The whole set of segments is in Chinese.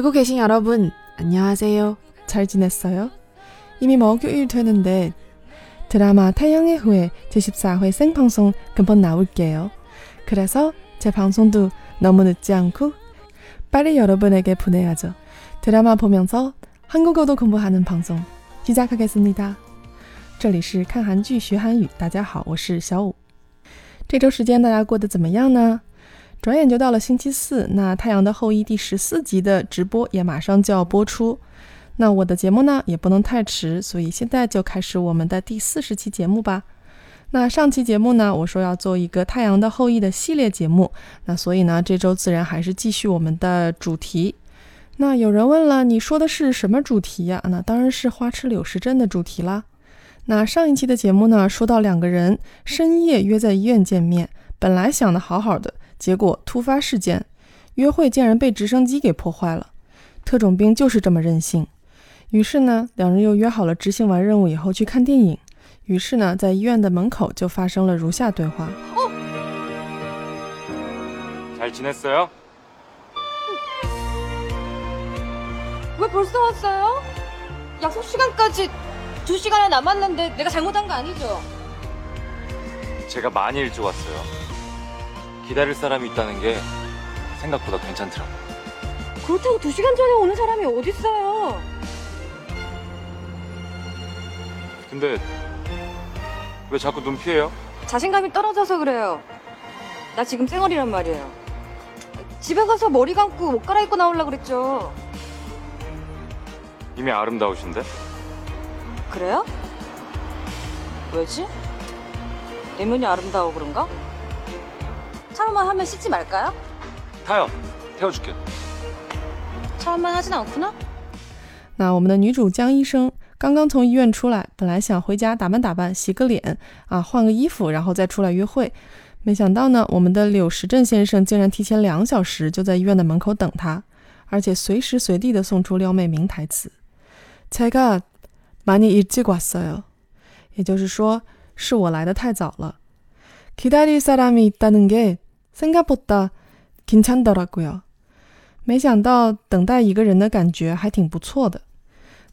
듣고 계신 여러분, 안녕하세요. 잘 지냈어요? 이미 목요일 되는데 드라마 태양의 후예 제14회 생방송 금방 나올게요. 그래서 제 방송도 너무 늦지 않고 빨리 여러분에게 보내야죠. 드라마 보면서 한국어도 공부하는 방송 시작하겠습니다. 这里是看韩剧学韩语，大家好，我是小五。这周时间大家过得怎么样呢？ 转眼就到了星期四，那《太阳的后裔》第十四集的直播也马上就要播出。那我的节目呢，也不能太迟，所以现在就开始我们的第四十期节目吧。那上期节目呢，我说要做一个《太阳的后裔》的系列节目，那所以呢，这周自然还是继续我们的主题。那有人问了，你说的是什么主题呀？那当然是花痴柳时镇的主题啦。那上一期的节目呢，说到两个人深夜约在医院见面，本来想的好好的。结果突发事件，约会竟然被直升机给破坏了。特种兵就是这么任性。于是呢，两人又约好了执行完任务以后去看电影。于是呢，在医院的门口就发生了如下对话。哦，잘지냈어요왜벌써왔어요약속시간까지두시간이남았는데내가잘못한거아니죠제가많이일찍왔어요 기다릴 사람이 있다는 게 생각보다 괜찮더라고. 그렇다고 두 시간 전에 오는 사람이 어딨어요? 근데 왜 자꾸 눈 피해요? 자신감이 떨어져서 그래요. 나 지금 쌩얼이란 말이에요. 집에 가서 머리 감고 옷 갈아입고 나오려 그랬죠. 이미 아름다우신데? 그래요? 왜지? 내면이 아름다워 그런가? 샤워만 하면 씻지 말까요? 타요. 태워줄게. 샤워만 하진 않구나. 那我们的女主江医生刚刚从医院出来，本来想回家打扮打扮、洗个脸啊，换个衣服，然后再出来约会。没想到呢，我们的柳时镇先生竟然提前两小时就在医院的门口等她，而且随时随地的送出撩妹名台词。 也就是说，是我来的太早了。 기다릴 사람이 있다는 게 생각보다 괜찮더라고요. 没想到等待一个人的感觉还挺不错的。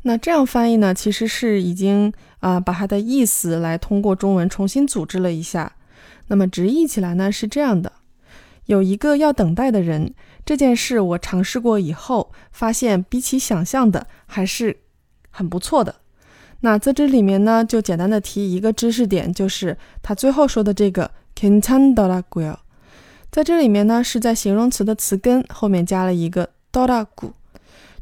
那这样翻译呢，其实是已经啊把它的意思来通过中文重新组织了一下。那么直译起来呢是这样的：有一个要等待的人，这件事我尝试过以后，发现比起想象的还是很不错的。那在这里面呢，就简单的提一个知识点，就是“ 괜찮더라고요”。在这里面呢，是在形容词的词根后面加了一个“더라 고”。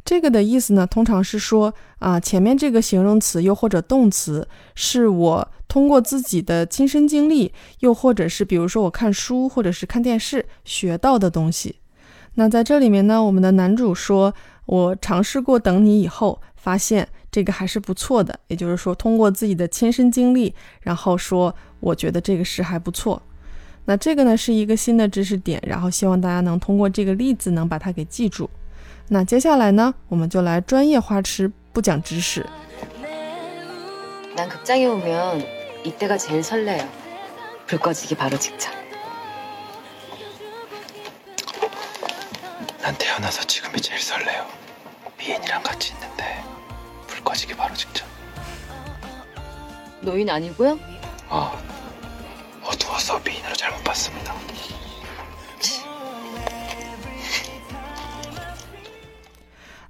这个的意思呢，通常是说啊，前面这个形容词又或者动词，是我通过自己的亲身经历，又或者是比如说我看书或者是看电视学到的东西。那在这里面呢，我们的男主说：“我尝试过等你以后，发现。”这个还是不错的，也就是说，通过自己的亲身经历，然后说， 我觉得这个事还不错。那这个呢是一个新的知识点，然后希望大家能通过这个例子能把它给记住。那接下来呢，我们就来专业花痴，不讲知识。난극장에오면이때가제일설레요불꺼지기바로직전난태어나서지금이제일설레요비엔이랑같이있는데 꺼지기 바로 직전. 노인 아니고요? 어. 어두워서 미인으로 잘못 봤습니다.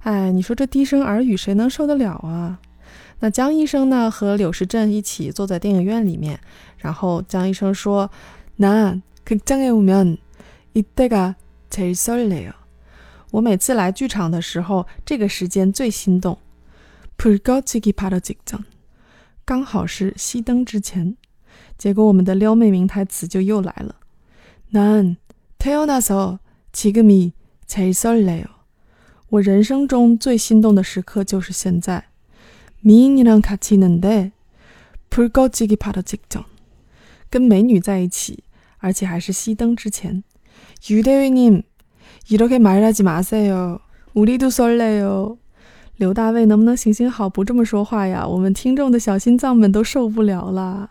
哎，你说这低声耳语谁能受得了啊？那江医生呢和柳时镇一起坐在电影院里面，然后江医生说：“那극장에오면이때가제일설레요。”我每次来剧场的时候，这个时间最心动。 불꺼지기바로직전刚好是熄灯之前。 结果我们的撩妹名台词就又来了。난태어나서지금이제일설레요。我人生中最心动的时刻就是现在。미인이랑같이있는데불꺼지기바로직전跟美女在一起，而且还是熄灯之前。유대휘님 이렇게 말하지 마세요. 我们听众的小心脏们都受不了了。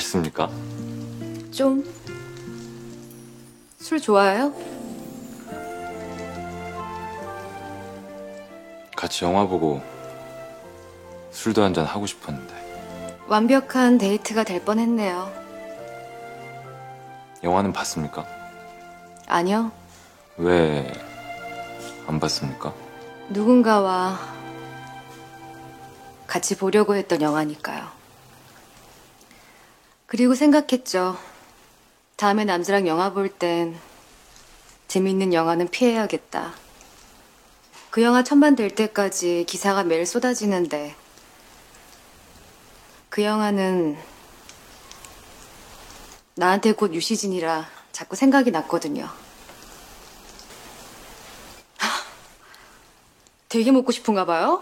맛있습니까? 좀. 술 좋아해요? 같이 영화 보고 술도 한잔 하고 싶었는데 완벽한 데이트가 될 뻔했네요. 영화는 봤습니까? 아니요. 왜 안 봤습니까? 누군가와 같이 보려고 했던 영화니까요. 그리고 생각했죠. 다음에 남자랑 영화 볼 땐 재밌는 영화는 피해야겠다. 그 영화 천만 될 때까지 기사가 매일 쏟아지는데 그 영화는 나한테 곧 유시진이라 자꾸 생각이 났거든요. 되게 먹고 싶은가 봐요?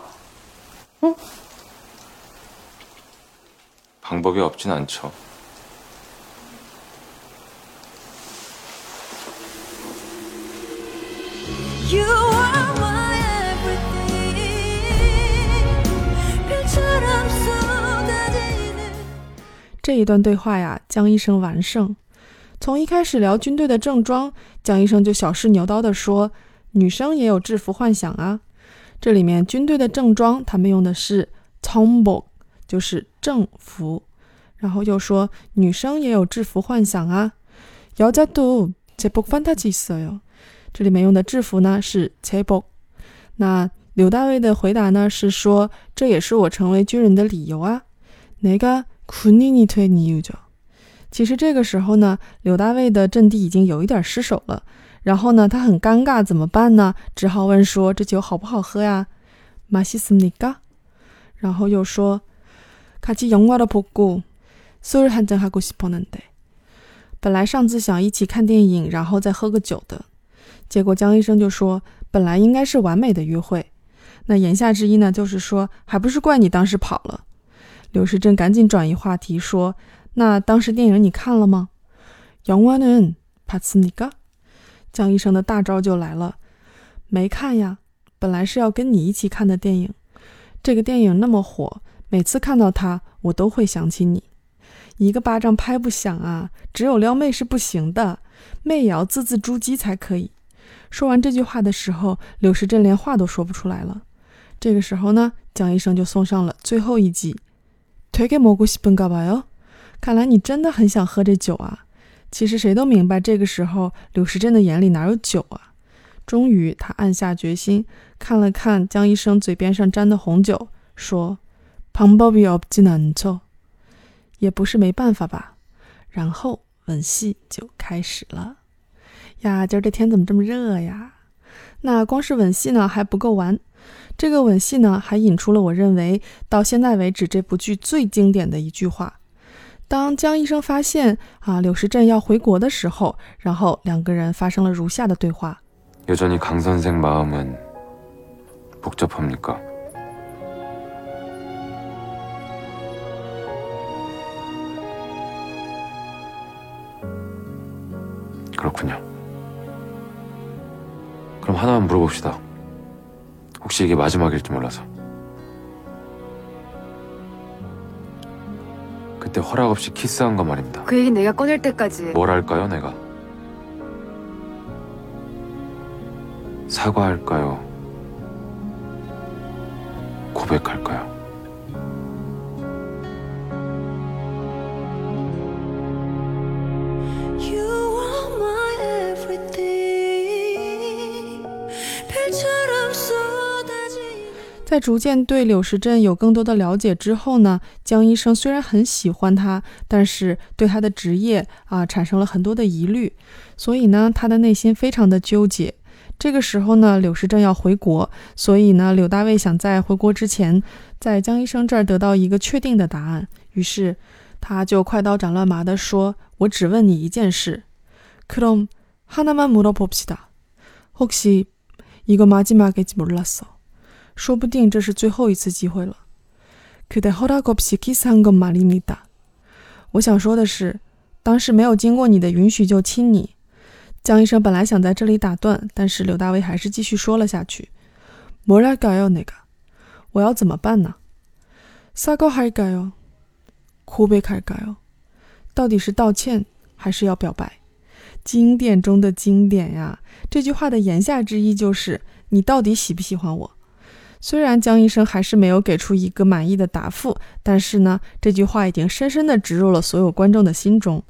방법이 없진 않죠. 这一段对话呀，江医生完胜。从一开始聊军队的正装，江医生就小试牛刀的说，女生也有制服幻想啊。这里面军队的正装，他们用的是 tombo，就是正服。然后又说女生也有制服幻想啊。여자도제복판타지있어요。 这里面用的制服呢是제복。那柳大卫的回答呢是说，这也是我成为军人的理由啊。내가군인이된이유죠。其实这个时候呢，柳大卫的阵地已经有一点失守了。然后呢，他很尴尬，怎么办呢？只好问说：“这酒好不好喝呀？”마시습니까？然后又说：“같이영화를보고술한잔하고싶었는데。”本来上次想一起看电影，然后再喝个酒的， 结果江医生就说：“本来应该是完美的约会。”那言下之意呢，就是说，还不是怪你当时跑了。刘时珍赶紧转移话题说：“那当时电影你看了吗？”영화는봤습니까？江医生的大招就来了，没看呀，本来是要跟你一起看的电影。这个电影那么火，每次看到它，我都会想起你。一个巴掌拍不响啊，只有撩妹是不行的，妹也要字字珠玑才可以。 说完这句话的时候柳时镇连话都说不出来了。这个时候呢江医生就送上了最后一击腿给蘑菇西本告白哟看来你真的很想喝这酒啊。其实谁都明白这个时候柳时镇的眼里哪有酒啊。终于他暗下决心看了看江医生嘴边上沾的红酒说 pom bovio 难就也不是没办法吧。然后吻戏就开始了。呀，今儿这天怎么这么热呀？那光是吻戏呢还不够完，这个吻戏呢还引出了我认为到现在为止这部剧最经典的一句话。当江医生发现啊柳时镇要回国的时候，然后两个人发生了如下的对话。 여전히강선생마음은복잡합니까 그렇군요. 하나만 물어봅시다. 혹시 이게 마지막일지 몰라서. 그때 허락 없이 키스한 거 말입니다. 그 얘기 내가 꺼낼 때까지 뭘 할까요, 내가? 사과할까요? 고백할까요? 在逐渐对柳时镇有更多的了解之后呢，江医生虽然很喜欢他，但是对他的职业啊产生了很多的疑虑，所以呢，他的内心非常的纠结。这个时候呢，柳时镇要回国，所以呢，柳大卫想在回国之前，在江医生这儿得到一个确定的答案。于是，他就快刀斩乱麻地说：“我只问你一件事，그럼 하나만 물어봅시다. 혹시 이거 마지막일지 몰랐어. 说不定这是最后一次机会了。그대허락없이키스한건말입니다。我想说的是，当时没有经过你的允许就亲你。江医生本来想在这里打断，但是柳大为还是继续说了下去。뭐랄까요那个，我要怎么办呢？사과할까 요？ 고백할까 요？ 到底是道歉还是要表白？经典中的经典呀！这句话的言下之意就是你到底喜不喜欢我？ 虽然江医生还是没有给出一个满意的答复，但是呢，这句话已经深深地植入了所有观众的心中。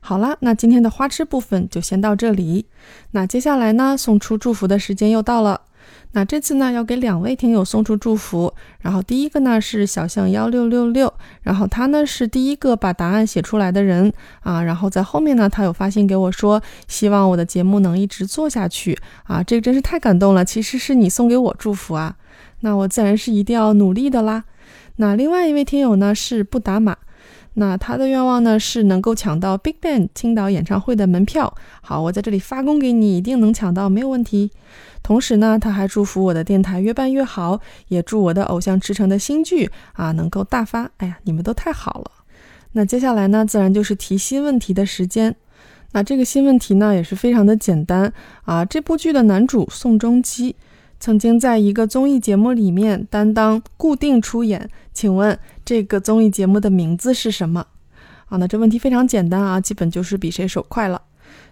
好了，那今天的花痴部分就先到这里。那接下来呢，送出祝福的时间又到了。那这次呢，要给两位听友送出祝福。然后第一个呢是小象幺六六六，然后他呢是第一个把答案写出来的人啊。然后在后面呢，他有发信给我说，希望我的节目能一直做下去啊。这个真是太感动了。其实是你送给我祝福啊。那我自然是一定要努力的啦。那另外一位听友呢是不打码，那他的愿望呢是能够抢到 Big Bang 青岛演唱会的门票。好，我在这里发功给你，一定能抢到，没有问题。同时呢，他还祝福我的电台越办越好，也祝我的偶像池诚的新剧啊能够大发。哎呀，你们都太好了。那接下来呢，自然就是提新问题的时间。那这个新问题呢也是非常的简单啊。这部剧的男主宋仲基。曾经在一个综艺节目里面担当固定出演，请问这个综艺节目的名字是什么？啊，那这问题非常简单啊，基本就是比谁手快了。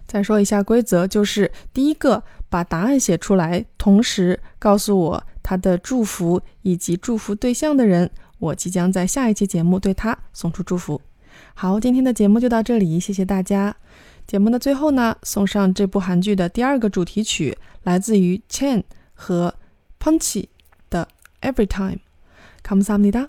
再说一下规则，就是第一个把答案写出来，同时告诉我他的祝福以及祝福对象的人，我即将在下一期节目对他送出祝福。好，今天的节目就到这里，谢谢大家。节目的最后呢，送上这部韩剧的第二个主题曲，来自于 Chen。和 Punchy 的 Every Time， 감사합니 다，